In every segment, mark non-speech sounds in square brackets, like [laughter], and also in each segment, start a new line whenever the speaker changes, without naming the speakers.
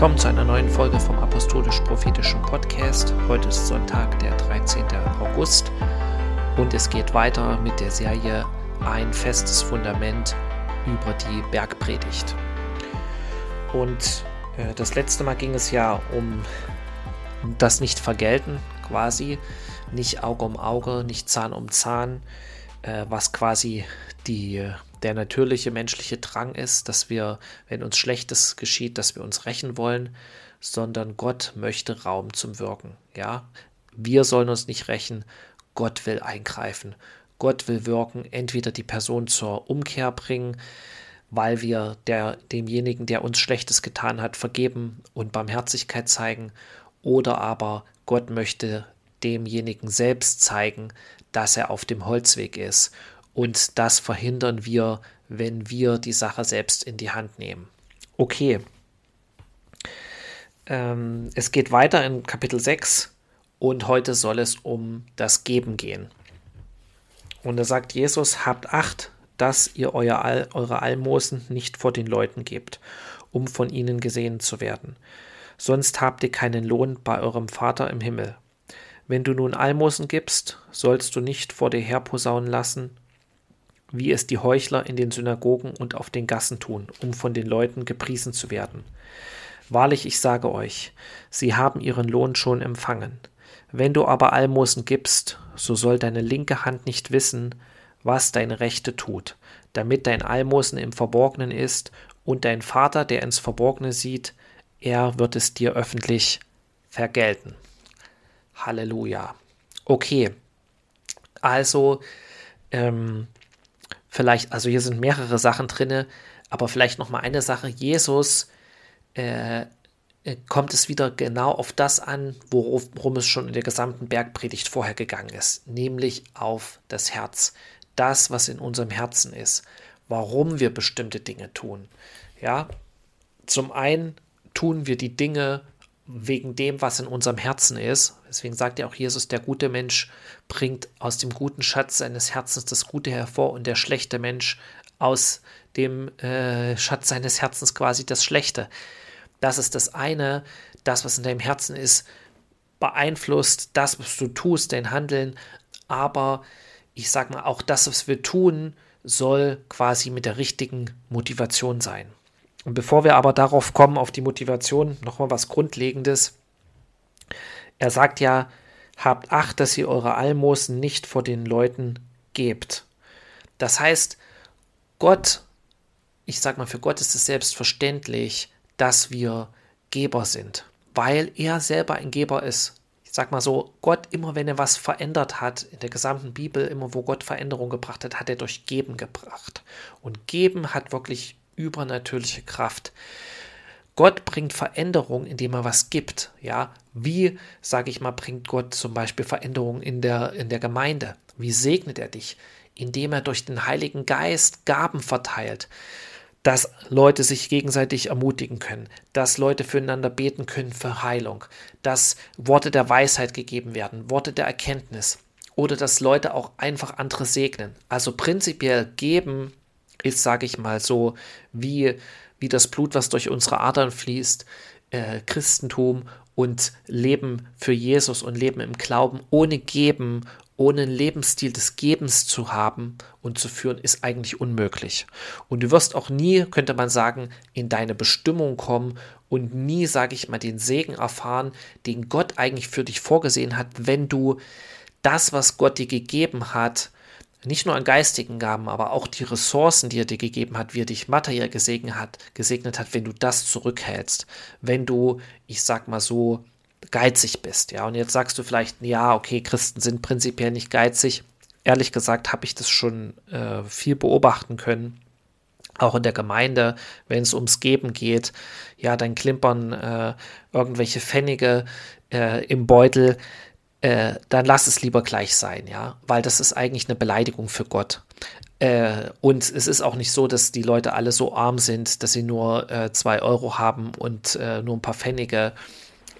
Willkommen zu einer neuen Folge vom Apostolisch-Prophetischen Podcast. Heute ist Sonntag, der 13. August und es geht weiter mit der Serie Ein festes Fundament über die Bergpredigt. Und äh, das letzte Mal ging es ja um das Nicht-Vergelten quasi, nicht Auge um Auge, nicht Zahn um Zahn, äh, was quasi die, der natürliche menschliche Drang ist, dass wir, wenn uns Schlechtes geschieht, dass wir uns rächen wollen, sondern Gott möchte Raum zum Wirken. Ja, wir sollen uns nicht rächen, Gott will eingreifen. Gott will wirken, entweder die Person zur Umkehr bringen, weil wir der, demjenigen, der uns Schlechtes getan hat, vergeben und Barmherzigkeit zeigen, oder aber Gott möchte demjenigen selbst zeigen, dass er auf dem Holzweg ist. Und das verhindern wir, wenn wir die Sache selbst in die Hand nehmen. Okay. Ähm, es geht weiter in Kapitel 6 und heute soll es um das Geben gehen. Und da sagt Jesus, habt Acht, dass ihr euer eure Almosen nicht vor den Leuten gebt, um von ihnen gesehen zu werden. Sonst habt ihr keinen Lohn bei eurem Vater im Himmel. Wenn du nun Almosen gibst, sollst du nicht vor dir herposaunen lassen, wie es die Heuchler in den Synagogen und auf den Gassen tun, um von den Leuten gepriesen zu werden. Wahrlich, ich sage euch, sie haben ihren Lohn schon empfangen. Wenn du aber Almosen gibst, so soll deine linke Hand nicht wissen, was deine Rechte tut, damit dein Almosen im Verborgenen ist, und dein Vater, der ins Verborgene sieht, er wird es dir öffentlich vergelten. Halleluja. Okay, also ähm, vielleicht, also hier sind mehrere Sachen drin, aber vielleicht noch mal eine Sache. Jesus äh, äh, kommt es wieder genau auf das an, worum es schon in der gesamten Bergpredigt vorher gegangen ist, nämlich auf das Herz das, was in unserem Herzen ist, warum wir bestimmte Dinge tun. Ja, zum einen tun wir die Dinge wegen dem, was in unserem Herzen ist. Deswegen sagt ja auch Jesus, der gute Mensch bringt aus dem guten Schatz seines Herzens das Gute hervor und der schlechte Mensch aus dem äh, Schatz seines Herzens quasi das Schlechte. Das ist das eine, das, was in deinem Herzen ist, beeinflusst das, was du tust, dein Handeln, aber ich sag mal, auch das, was wir tun, soll quasi mit der richtigen Motivation sein. Und bevor wir aber darauf kommen, auf die Motivation, nochmal was Grundlegendes. Er sagt ja, habt Acht, dass ihr eure Almosen nicht vor den Leuten gebt. Das heißt, Gott, ich sag mal, für Gott ist es selbstverständlich, dass wir Geber sind, weil er selber ein Geber ist ich sag mal so, Gott, immer wenn er was verändert hat, in der gesamten Bibel, immer wo Gott Veränderung gebracht hat, hat er durch Geben gebracht. Und Geben hat wirklich übernatürliche Kraft. Gott bringt Veränderung, indem er was gibt. Ja, wie, sage ich mal, bringt Gott zum Beispiel Veränderung in der, in der Gemeinde? Wie segnet er dich? Indem er durch den Heiligen Geist Gaben verteilt dass Leute sich gegenseitig ermutigen können, dass Leute füreinander beten können für Heilung, dass Worte der Weisheit gegeben werden, Worte der Erkenntnis oder dass Leute auch einfach andere segnen. Also prinzipiell geben ist, sage ich mal so, wie, wie das Blut, was durch unsere Adern fließt, äh, Christentum und Leben für Jesus und Leben im Glauben ohne Geben ohne einen Lebensstil des Gebens zu haben und zu führen, ist eigentlich unmöglich. Und du wirst auch nie, könnte man sagen, in deine Bestimmung kommen und nie, sage ich mal, den Segen erfahren, den Gott eigentlich für dich vorgesehen hat, wenn du das, was Gott dir gegeben hat, nicht nur an geistigen Gaben, aber auch die Ressourcen, die er dir gegeben hat, wie er dich materiell gesegnet hat, gesegnet hat, wenn du das zurückhältst, wenn du, ich sag mal so, geizig bist. Ja, und jetzt sagst du vielleicht, ja, okay, Christen sind prinzipiell nicht geizig. Ehrlich gesagt habe ich das schon äh, viel beobachten können. Auch in der Gemeinde, wenn es ums Geben geht, ja, dann klimpern äh, irgendwelche Pfennige äh, im Beutel, äh, dann lass es lieber gleich sein, ja, weil das ist eigentlich eine Beleidigung für Gott. Äh, und es ist auch nicht so, dass die Leute alle so arm sind, dass sie nur äh, zwei Euro haben und nur ein paar Pfennige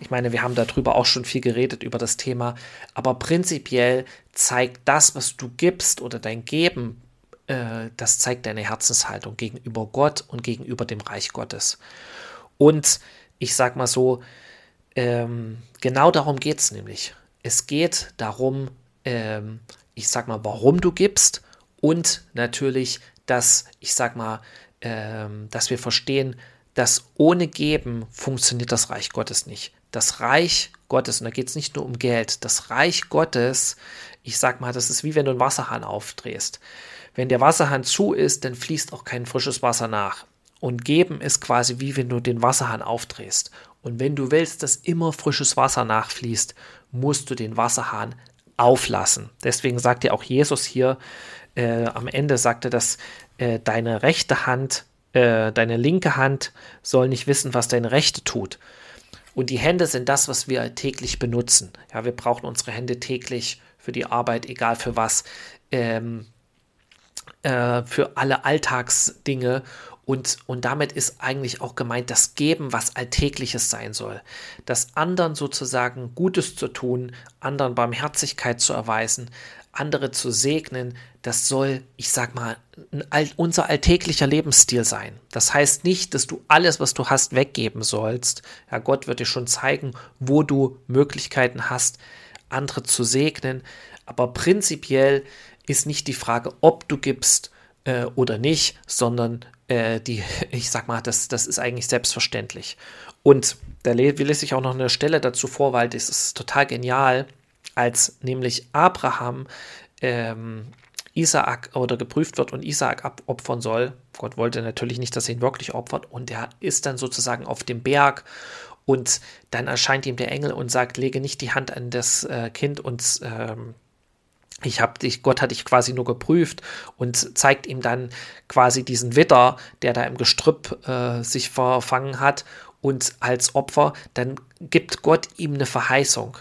Ich meine, wir haben darüber auch schon viel geredet, über das Thema. Aber prinzipiell zeigt das, was du gibst oder dein Geben, äh, das zeigt deine Herzenshaltung gegenüber Gott und gegenüber dem Reich Gottes. Und ich sag mal so, ähm, genau darum geht es nämlich. Es geht darum, ähm, ich sag mal, warum du gibst und natürlich, dass, ich sag mal, ähm, dass wir verstehen, dass ohne Geben funktioniert das Reich Gottes nicht. Das Reich Gottes, und da geht es nicht nur um Geld, das Reich Gottes, ich sag mal, das ist wie wenn du einen Wasserhahn aufdrehst. Wenn der Wasserhahn zu ist, dann fließt auch kein frisches Wasser nach. Und geben ist quasi wie wenn du den Wasserhahn aufdrehst. Und wenn du willst, dass immer frisches Wasser nachfließt, musst du den Wasserhahn auflassen. Deswegen sagt ja auch Jesus hier äh, am Ende, sagte, dass äh, deine rechte Hand, äh, deine linke Hand soll nicht wissen, was deine rechte tut. Und die Hände sind das, was wir täglich benutzen. Ja, wir brauchen unsere Hände täglich für die Arbeit, egal für was, ähm, äh, für alle Alltagsdinge. Und, und damit ist eigentlich auch gemeint das Geben, was Alltägliches sein soll. Das anderen sozusagen Gutes zu tun, anderen Barmherzigkeit zu erweisen, andere zu segnen, das soll, ich sag mal, unser alltäglicher Lebensstil sein. Das heißt nicht, dass du alles, was du hast, weggeben sollst. Ja, Gott wird dir schon zeigen, wo du Möglichkeiten hast, andere zu segnen. Aber prinzipiell ist nicht die Frage, ob du gibst äh, oder nicht, sondern äh, die, [laughs] ich sag mal, das, das ist eigentlich selbstverständlich. Und da will ich auch noch eine Stelle dazu vor, weil das ist total genial, als nämlich Abraham ähm, Isaak oder geprüft wird und Isaak abopfern soll. Gott wollte natürlich nicht, dass er ihn wirklich opfert und er ist dann sozusagen auf dem Berg und dann erscheint ihm der Engel und sagt, lege nicht die Hand an das äh, Kind und ähm, ich habe dich, Gott hat dich quasi nur geprüft und zeigt ihm dann quasi diesen Witter, der da im Gestrüpp äh, sich verfangen hat und als Opfer, dann gibt Gott ihm eine Verheißung.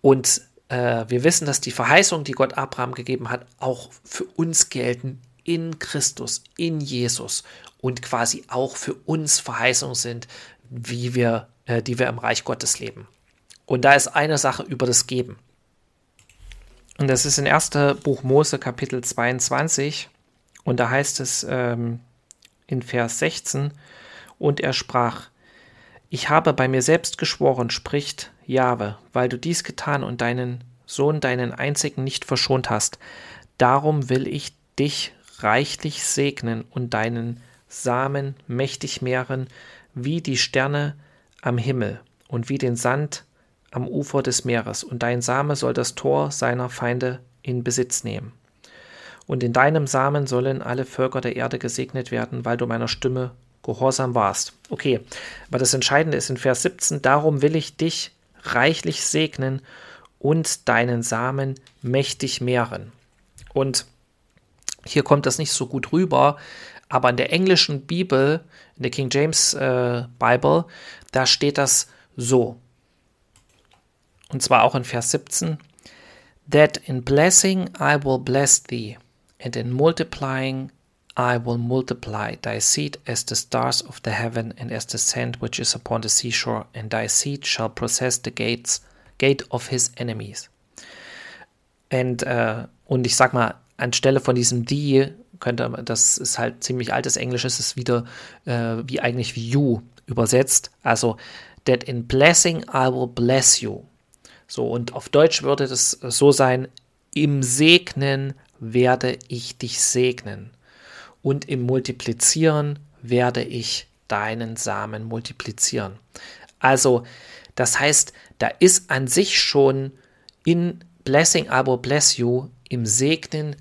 Und äh, wir wissen, dass die Verheißungen, die Gott Abraham gegeben hat, auch für uns gelten in Christus, in Jesus und quasi auch für uns Verheißungen sind, wie wir, äh, die wir im Reich Gottes leben. Und da ist eine Sache über das Geben. Und das ist in 1. Buch Mose Kapitel 22 und da heißt es ähm, in Vers 16, und er sprach, ich habe bei mir selbst geschworen, spricht Jahwe, weil du dies getan und deinen Sohn, deinen einzigen nicht verschont hast. Darum will ich dich reichlich segnen und deinen Samen mächtig mehren, wie die Sterne am Himmel und wie den Sand am Ufer des Meeres, und dein Same soll das Tor seiner Feinde in Besitz nehmen. Und in deinem Samen sollen alle Völker der Erde gesegnet werden, weil du meiner Stimme gehorsam warst. Okay, aber das Entscheidende ist in Vers 17, darum will ich dich reichlich segnen und deinen Samen mächtig mehren. Und hier kommt das nicht so gut rüber, aber in der englischen Bibel, in der King James äh, Bible, da steht das so. Und zwar auch in Vers 17. That in blessing I will bless thee, and in multiplying I will multiply thy seed as the stars of the heaven and as the sand which is upon the seashore, and thy seed shall possess the gates, gate of his enemies. And, äh, und ich sag mal, anstelle von diesem die könnte, das ist halt ziemlich altes Englisch, ist es wieder äh, wie eigentlich wie you übersetzt. Also, that in blessing I will bless you. So, und auf Deutsch würde das so sein, im Segnen werde ich dich segnen. Und im Multiplizieren werde ich deinen Samen multiplizieren. Also, das heißt, da ist an sich schon in Blessing will bless you, im Segnen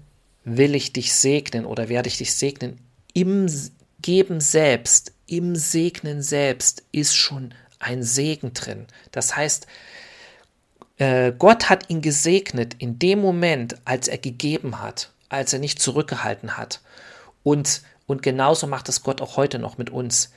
will ich dich segnen oder werde ich dich segnen. Im Geben selbst, im Segnen selbst ist schon ein Segen drin. Das heißt, äh, Gott hat ihn gesegnet in dem Moment, als er gegeben hat, als er nicht zurückgehalten hat. Und, und genauso macht es Gott auch heute noch mit uns.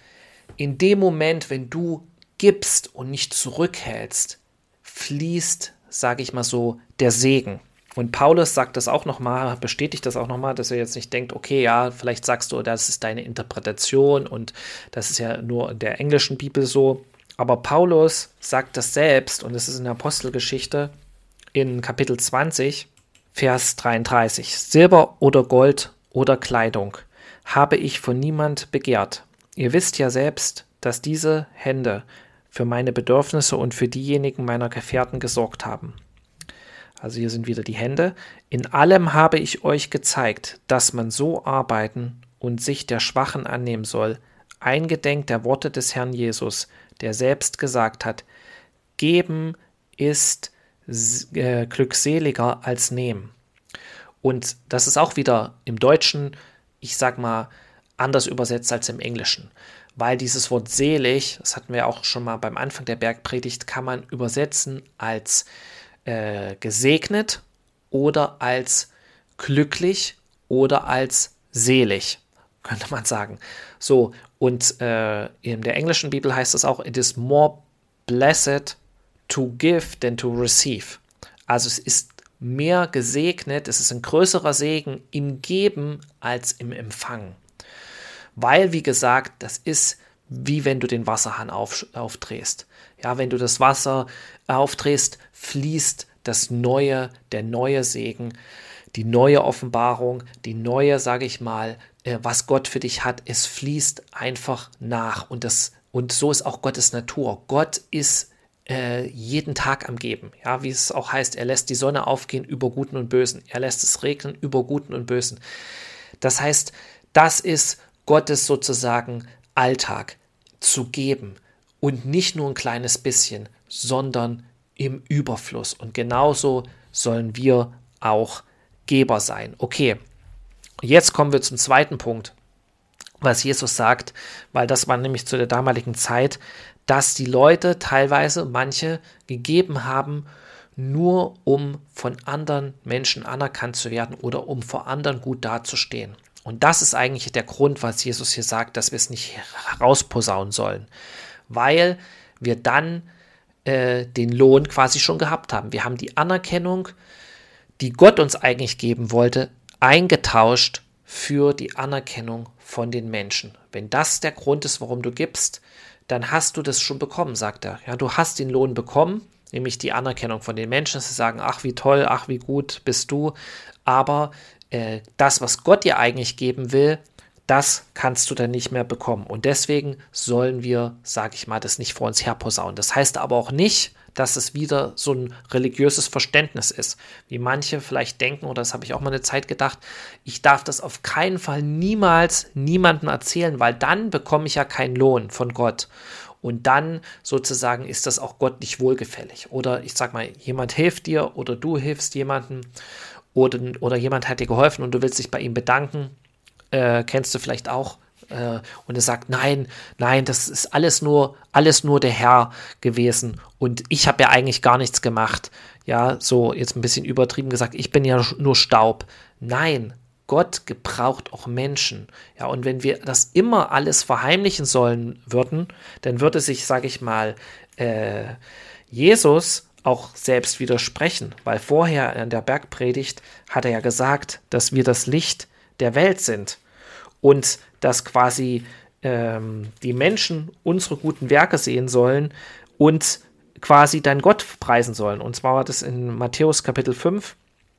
In dem Moment, wenn du gibst und nicht zurückhältst, fließt, sage ich mal so, der Segen. Und Paulus sagt das auch nochmal, bestätigt das auch nochmal, dass er jetzt nicht denkt, okay, ja, vielleicht sagst du, das ist deine Interpretation und das ist ja nur in der englischen Bibel so. Aber Paulus sagt das selbst, und es ist in der Apostelgeschichte in Kapitel 20, Vers 33. Silber oder Gold oder Kleidung habe ich von niemand begehrt. Ihr wisst ja selbst, dass diese Hände für meine Bedürfnisse und für diejenigen meiner Gefährten gesorgt haben. Also hier sind wieder die Hände. In allem habe ich euch gezeigt, dass man so arbeiten und sich der Schwachen annehmen soll, eingedenk der Worte des Herrn Jesus, der selbst gesagt hat, geben ist äh, glückseliger als nehmen. Und das ist auch wieder im Deutschen, ich sag mal, anders übersetzt als im Englischen. Weil dieses Wort selig, das hatten wir auch schon mal beim Anfang der Bergpredigt, kann man übersetzen als äh, gesegnet oder als glücklich oder als selig, könnte man sagen. So, und äh, in der englischen Bibel heißt es auch, it is more blessed to give than to receive. Also es ist mehr gesegnet, es ist ein größerer Segen im Geben als im Empfangen. Weil, wie gesagt, das ist wie wenn du den Wasserhahn auf, aufdrehst. Ja, wenn du das Wasser aufdrehst, fließt das neue, der neue Segen, die neue Offenbarung, die neue, sage ich mal, was Gott für dich hat, es fließt einfach nach und das und so ist auch Gottes Natur. Gott ist äh, jeden Tag am Geben. Ja, wie es auch heißt, er lässt die Sonne aufgehen über Guten und Bösen. Er lässt es regnen über Guten und Bösen. Das heißt, das ist Gottes sozusagen Alltag zu geben und nicht nur ein kleines bisschen, sondern im Überfluss. Und genauso sollen wir auch Geber sein. Okay, jetzt kommen wir zum zweiten Punkt, was Jesus sagt, weil das war nämlich zu der damaligen Zeit, dass die Leute teilweise manche gegeben haben, nur um von anderen Menschen anerkannt zu werden oder um vor anderen gut dazustehen. Und das ist eigentlich der Grund, was Jesus hier sagt, dass wir es nicht herausposaunen sollen, weil wir dann äh, den Lohn quasi schon gehabt haben. Wir haben die Anerkennung, die Gott uns eigentlich geben wollte, eingetauscht für die Anerkennung von den Menschen. Wenn das der Grund ist, warum du gibst, dann hast du das schon bekommen, sagt er. Ja, du hast den Lohn bekommen, nämlich die Anerkennung von den Menschen, sie sagen, ach wie toll, ach wie gut bist du, aber äh, das, was Gott dir eigentlich geben will, das kannst du dann nicht mehr bekommen. Und deswegen sollen wir, sage ich mal, das nicht vor uns herposaunen. Das heißt aber auch nicht, dass es wieder so ein religiöses Verständnis ist, wie manche vielleicht denken, oder das habe ich auch mal eine Zeit gedacht, ich darf das auf keinen Fall niemals niemandem erzählen, weil dann bekomme ich ja keinen Lohn von Gott. Und dann sozusagen ist das auch Gott nicht wohlgefällig. Oder ich sage mal, jemand hilft dir oder du hilfst jemandem oder, oder jemand hat dir geholfen und du willst dich bei ihm bedanken. Äh, kennst du vielleicht auch äh, und er sagt, nein, nein, das ist alles nur, alles nur der Herr gewesen und ich habe ja eigentlich gar nichts gemacht. Ja, so jetzt ein bisschen übertrieben gesagt, ich bin ja nur Staub. Nein, Gott gebraucht auch Menschen. Ja, und wenn wir das immer alles verheimlichen sollen würden, dann würde sich, sage ich mal, äh, Jesus auch selbst widersprechen, weil vorher in der Bergpredigt hat er ja gesagt, dass wir das Licht der Welt sind und dass quasi ähm, die Menschen unsere guten Werke sehen sollen und quasi dann Gott preisen sollen. Und zwar war das in Matthäus Kapitel 5.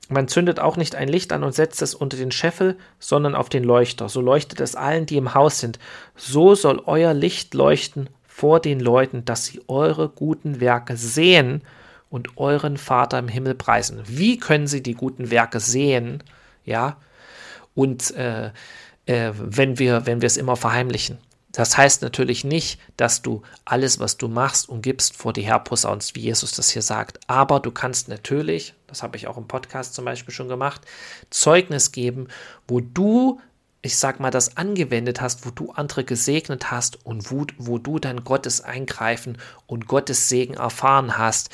Man zündet auch nicht ein Licht an und setzt es unter den Scheffel, sondern auf den Leuchter. So leuchtet es allen, die im Haus sind. So soll euer Licht leuchten vor den Leuten, dass sie eure guten Werke sehen und euren Vater im Himmel preisen. Wie können sie die guten Werke sehen? Ja, und äh, äh, wenn wir, wenn wir es immer verheimlichen. Das heißt natürlich nicht, dass du alles, was du machst und gibst, vor die herposaunst, wie Jesus das hier sagt. Aber du kannst natürlich, das habe ich auch im Podcast zum Beispiel schon gemacht, Zeugnis geben, wo du, ich sag mal, das angewendet hast, wo du andere gesegnet hast und wo, wo du dann Gottes Eingreifen und Gottes Segen erfahren hast.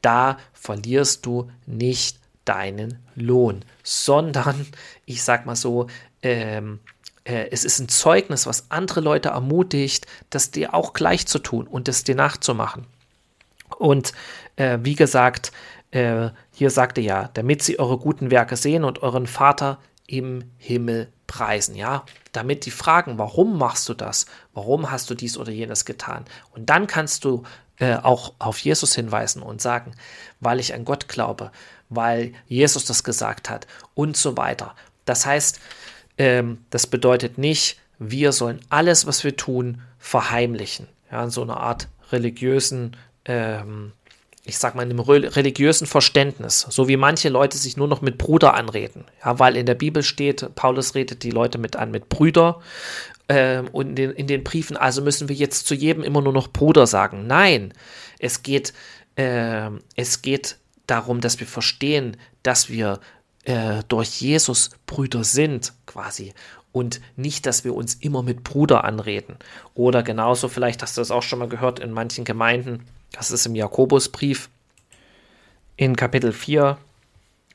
Da verlierst du nicht deinen Lohn, sondern, ich sag mal so, ähm, äh, es ist ein Zeugnis, was andere Leute ermutigt, das dir auch gleich zu tun und das dir nachzumachen. Und äh, wie gesagt, äh, hier sagte ja, damit sie eure guten Werke sehen und euren Vater im Himmel preisen, ja, damit die fragen, warum machst du das? Warum hast du dies oder jenes getan? Und dann kannst du äh, auch auf Jesus hinweisen und sagen, weil ich an Gott glaube, weil Jesus das gesagt hat und so weiter. Das heißt, ähm, das bedeutet nicht, wir sollen alles, was wir tun, verheimlichen. Ja, in so einer Art religiösen ähm, ich sag mal, in einem religiösen Verständnis, so wie manche Leute sich nur noch mit Bruder anreden. Ja, weil in der Bibel steht, Paulus redet die Leute mit an mit Brüder äh, und in den, in den, Briefen, also müssen wir jetzt zu jedem immer nur noch Bruder sagen. Nein, es geht, äh, es geht darum, dass wir verstehen, dass wir äh, durch Jesus Brüder sind, quasi. Und nicht, dass wir uns immer mit Bruder anreden. Oder genauso, vielleicht hast du das auch schon mal gehört in manchen Gemeinden, das ist im Jakobusbrief in Kapitel 4.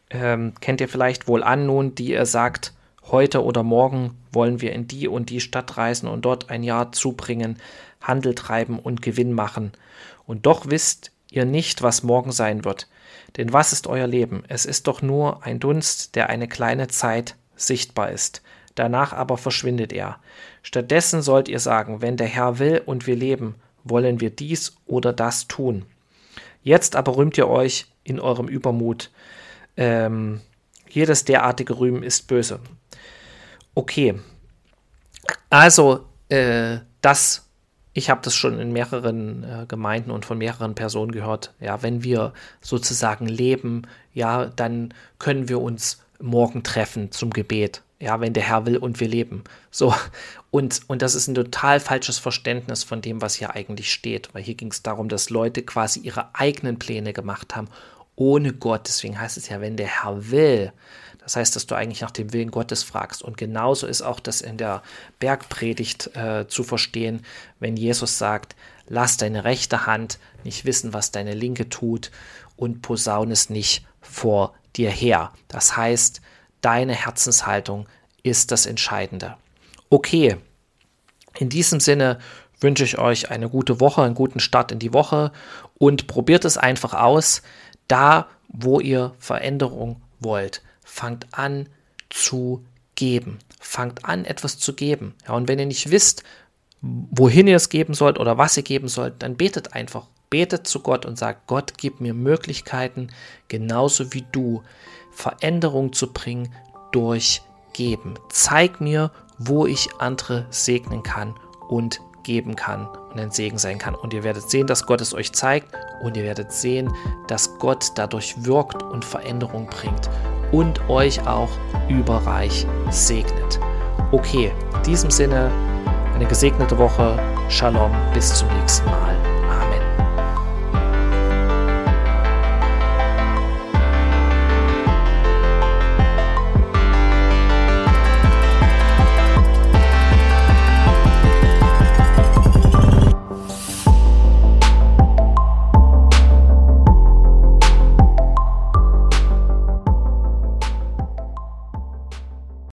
Ähm, kennt ihr vielleicht wohl an nun, die er sagt, heute oder morgen wollen wir in die und die Stadt reisen und dort ein Jahr zubringen, Handel treiben und Gewinn machen. Und doch wisst ihr nicht, was morgen sein wird. Denn was ist euer Leben? Es ist doch nur ein Dunst, der eine kleine Zeit sichtbar ist. Danach aber verschwindet er. Stattdessen sollt ihr sagen, wenn der Herr will und wir leben, wollen wir dies oder das tun. Jetzt aber rühmt ihr euch in eurem Übermut. Ähm, jedes derartige Rühmen ist böse. Okay, also äh, das, ich habe das schon in mehreren äh, Gemeinden und von mehreren Personen gehört. Ja, wenn wir sozusagen leben, ja, dann können wir uns morgen treffen zum Gebet ja, wenn der Herr will und wir leben. So, und, und das ist ein total falsches Verständnis von dem, was hier eigentlich steht, weil hier ging es darum, dass Leute quasi ihre eigenen Pläne gemacht haben, ohne Gott. Deswegen heißt es ja, wenn der Herr will. Das heißt, dass du eigentlich nach dem Willen Gottes fragst. Und genauso ist auch das in der Bergpredigt äh, zu verstehen, wenn Jesus sagt, lass deine rechte Hand nicht wissen, was deine linke tut und posaune es nicht vor dir her. Das heißt, deine Herzenshaltung ist das Entscheidende. Okay, in diesem Sinne wünsche ich euch eine gute Woche, einen guten Start in die Woche und probiert es einfach aus. Da, wo ihr Veränderung wollt, fangt an zu geben. Fangt an, etwas zu geben. Ja, und wenn ihr nicht wisst, wohin ihr es geben sollt oder was ihr geben sollt, dann betet einfach. Betet zu Gott und sagt, Gott, gib mir Möglichkeiten, genauso wie du, Veränderung zu bringen durch Geben. Zeig mir, wo ich andere segnen kann und geben kann und ein Segen sein kann. Und ihr werdet sehen, dass Gott es euch zeigt und ihr werdet sehen, dass Gott dadurch wirkt und Veränderung bringt und euch auch überreich segnet. Okay, in diesem Sinne eine gesegnete Woche. Shalom, bis zum nächsten Mal.